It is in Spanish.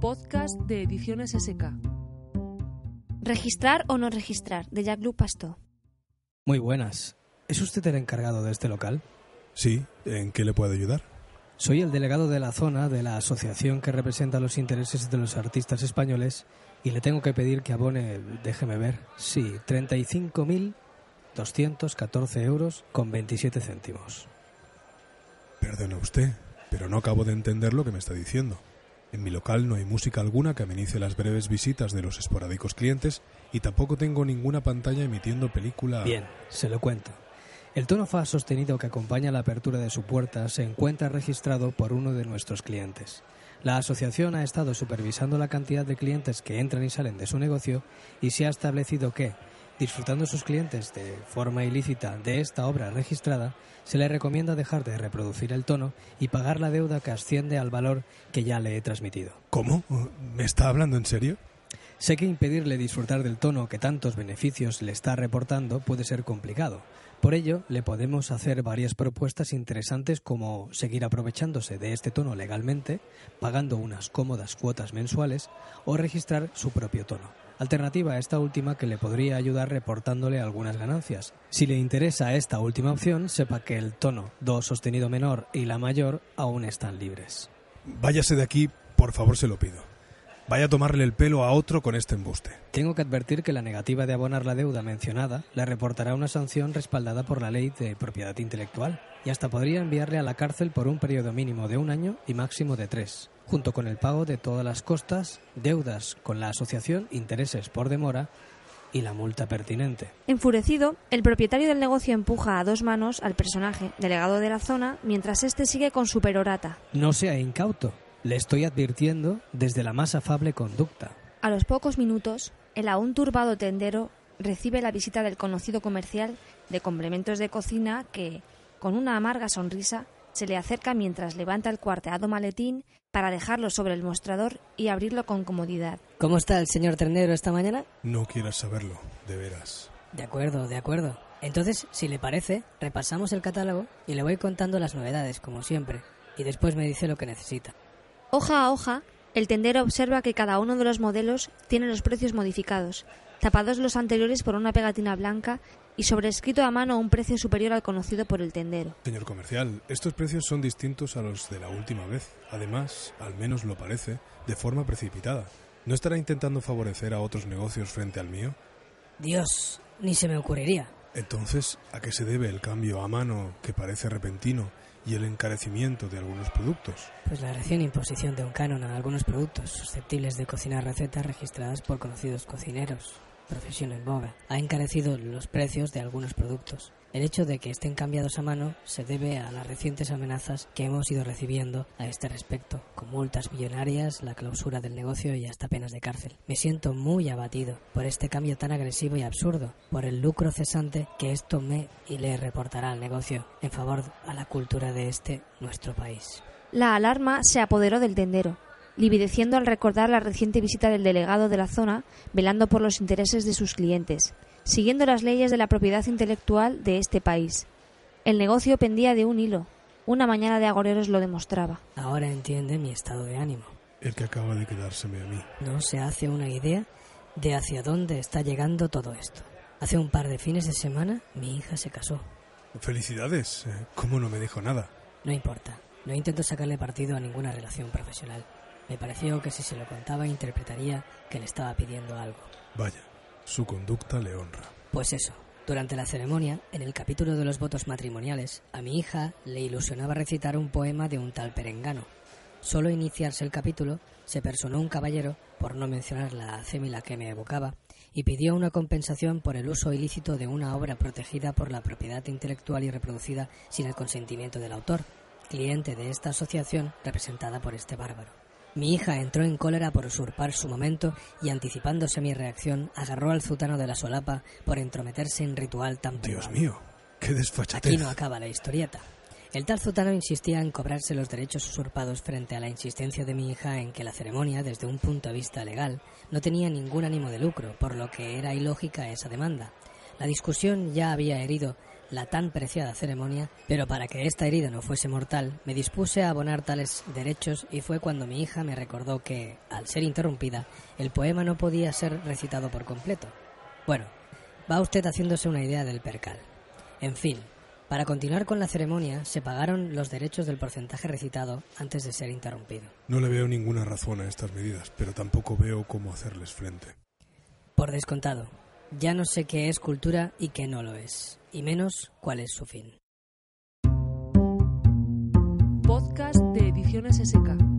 Podcast de Ediciones SK. Registrar o no registrar, de Jacques-Luc Pasto. Muy buenas. ¿Es usted el encargado de este local? Sí, ¿en qué le puedo ayudar? Soy el delegado de la zona de la asociación que representa los intereses de los artistas españoles y le tengo que pedir que abone, déjeme ver, sí, 35.214 euros con 27 céntimos. Perdone usted, pero no acabo de entender lo que me está diciendo. En mi local no hay música alguna que amenice las breves visitas de los esporádicos clientes y tampoco tengo ninguna pantalla emitiendo película. Bien, se lo cuento. El tono fa sostenido que acompaña la apertura de su puerta se encuentra registrado por uno de nuestros clientes. La asociación ha estado supervisando la cantidad de clientes que entran y salen de su negocio y se ha establecido que, disfrutando sus clientes de forma ilícita de esta obra registrada, se le recomienda dejar de reproducir el tono y pagar la deuda que asciende al valor que ya le he transmitido. ¿Cómo? ¿Me está hablando en serio? Sé que impedirle disfrutar del tono que tantos beneficios le está reportando puede ser complicado. Por ello, le podemos hacer varias propuestas interesantes como seguir aprovechándose de este tono legalmente, pagando unas cómodas cuotas mensuales o registrar su propio tono. Alternativa a esta última que le podría ayudar reportándole algunas ganancias. Si le interesa esta última opción, sepa que el tono Do sostenido menor y la mayor aún están libres. Váyase de aquí, por favor se lo pido. Vaya a tomarle el pelo a otro con este embuste. Tengo que advertir que la negativa de abonar la deuda mencionada le reportará una sanción respaldada por la ley de propiedad intelectual y hasta podría enviarle a la cárcel por un periodo mínimo de un año y máximo de tres, junto con el pago de todas las costas, deudas con la asociación, intereses por demora y la multa pertinente. Enfurecido, el propietario del negocio empuja a dos manos al personaje, delegado de la zona, mientras éste sigue con su perorata. No sea incauto. Le estoy advirtiendo desde la más afable conducta. A los pocos minutos, el aún turbado tendero recibe la visita del conocido comercial de complementos de cocina que, con una amarga sonrisa, se le acerca mientras levanta el cuarteado maletín para dejarlo sobre el mostrador y abrirlo con comodidad. ¿Cómo está el señor Ternero esta mañana? No quieras saberlo, de veras. De acuerdo, de acuerdo. Entonces, si le parece, repasamos el catálogo y le voy contando las novedades, como siempre, y después me dice lo que necesita. Hoja a hoja, el tendero observa que cada uno de los modelos tiene los precios modificados, tapados los anteriores por una pegatina blanca y sobrescrito a mano un precio superior al conocido por el tendero. Señor comercial, estos precios son distintos a los de la última vez. Además, al menos lo parece, de forma precipitada. ¿No estará intentando favorecer a otros negocios frente al mío? Dios, ni se me ocurriría. Entonces, ¿a qué se debe el cambio a mano que parece repentino y el encarecimiento de algunos productos? Pues la recién imposición de un canon a algunos productos susceptibles de cocinar recetas registradas por conocidos cocineros, profesión en boga, ha encarecido los precios de algunos productos. El hecho de que estén cambiados a mano se debe a las recientes amenazas que hemos ido recibiendo a este respecto, con multas millonarias, la clausura del negocio y hasta penas de cárcel. Me siento muy abatido por este cambio tan agresivo y absurdo, por el lucro cesante que esto me y le reportará al negocio en favor a la cultura de este nuestro país. La alarma se apoderó del tendero, livideciendo al recordar la reciente visita del delegado de la zona, velando por los intereses de sus clientes, siguiendo las leyes de la propiedad intelectual de este país. El negocio pendía de un hilo. Una mañana de agoreros lo demostraba. Ahora entiende mi estado de ánimo. El que acaba de quedárseme a mí. No se hace una idea de hacia dónde está llegando todo esto. Hace un par de fines de semana mi hija se casó. Felicidades. Eh, ¿Cómo no me dijo nada? No importa. No intento sacarle partido a ninguna relación profesional. Me pareció que si se lo contaba interpretaría que le estaba pidiendo algo. Vaya, su conducta le honra. Pues eso. Durante la ceremonia, en el capítulo de los votos matrimoniales, a mi hija le ilusionaba recitar un poema de un tal perengano. Solo iniciarse el capítulo, se personó un caballero, por no mencionar la acémila que me evocaba, y pidió una compensación por el uso ilícito de una obra protegida por la propiedad intelectual y reproducida sin el consentimiento del autor, cliente de esta asociación representada por este bárbaro. Mi hija entró en cólera por usurpar su momento y anticipándose a mi reacción, agarró al zutano de la solapa por entrometerse en ritual tan Dios privado. mío, qué desfachatez. Aquí no acaba la historieta. El tal zutano insistía en cobrarse los derechos usurpados frente a la insistencia de mi hija en que la ceremonia, desde un punto de vista legal, no tenía ningún ánimo de lucro, por lo que era ilógica esa demanda. La discusión ya había herido la tan preciada ceremonia, pero para que esta herida no fuese mortal, me dispuse a abonar tales derechos y fue cuando mi hija me recordó que, al ser interrumpida, el poema no podía ser recitado por completo. Bueno, va usted haciéndose una idea del percal. En fin, para continuar con la ceremonia se pagaron los derechos del porcentaje recitado antes de ser interrumpido. No le veo ninguna razón a estas medidas, pero tampoco veo cómo hacerles frente. Por descontado, ya no sé qué es cultura y qué no lo es, y menos cuál es su fin. Podcast de Ediciones SK.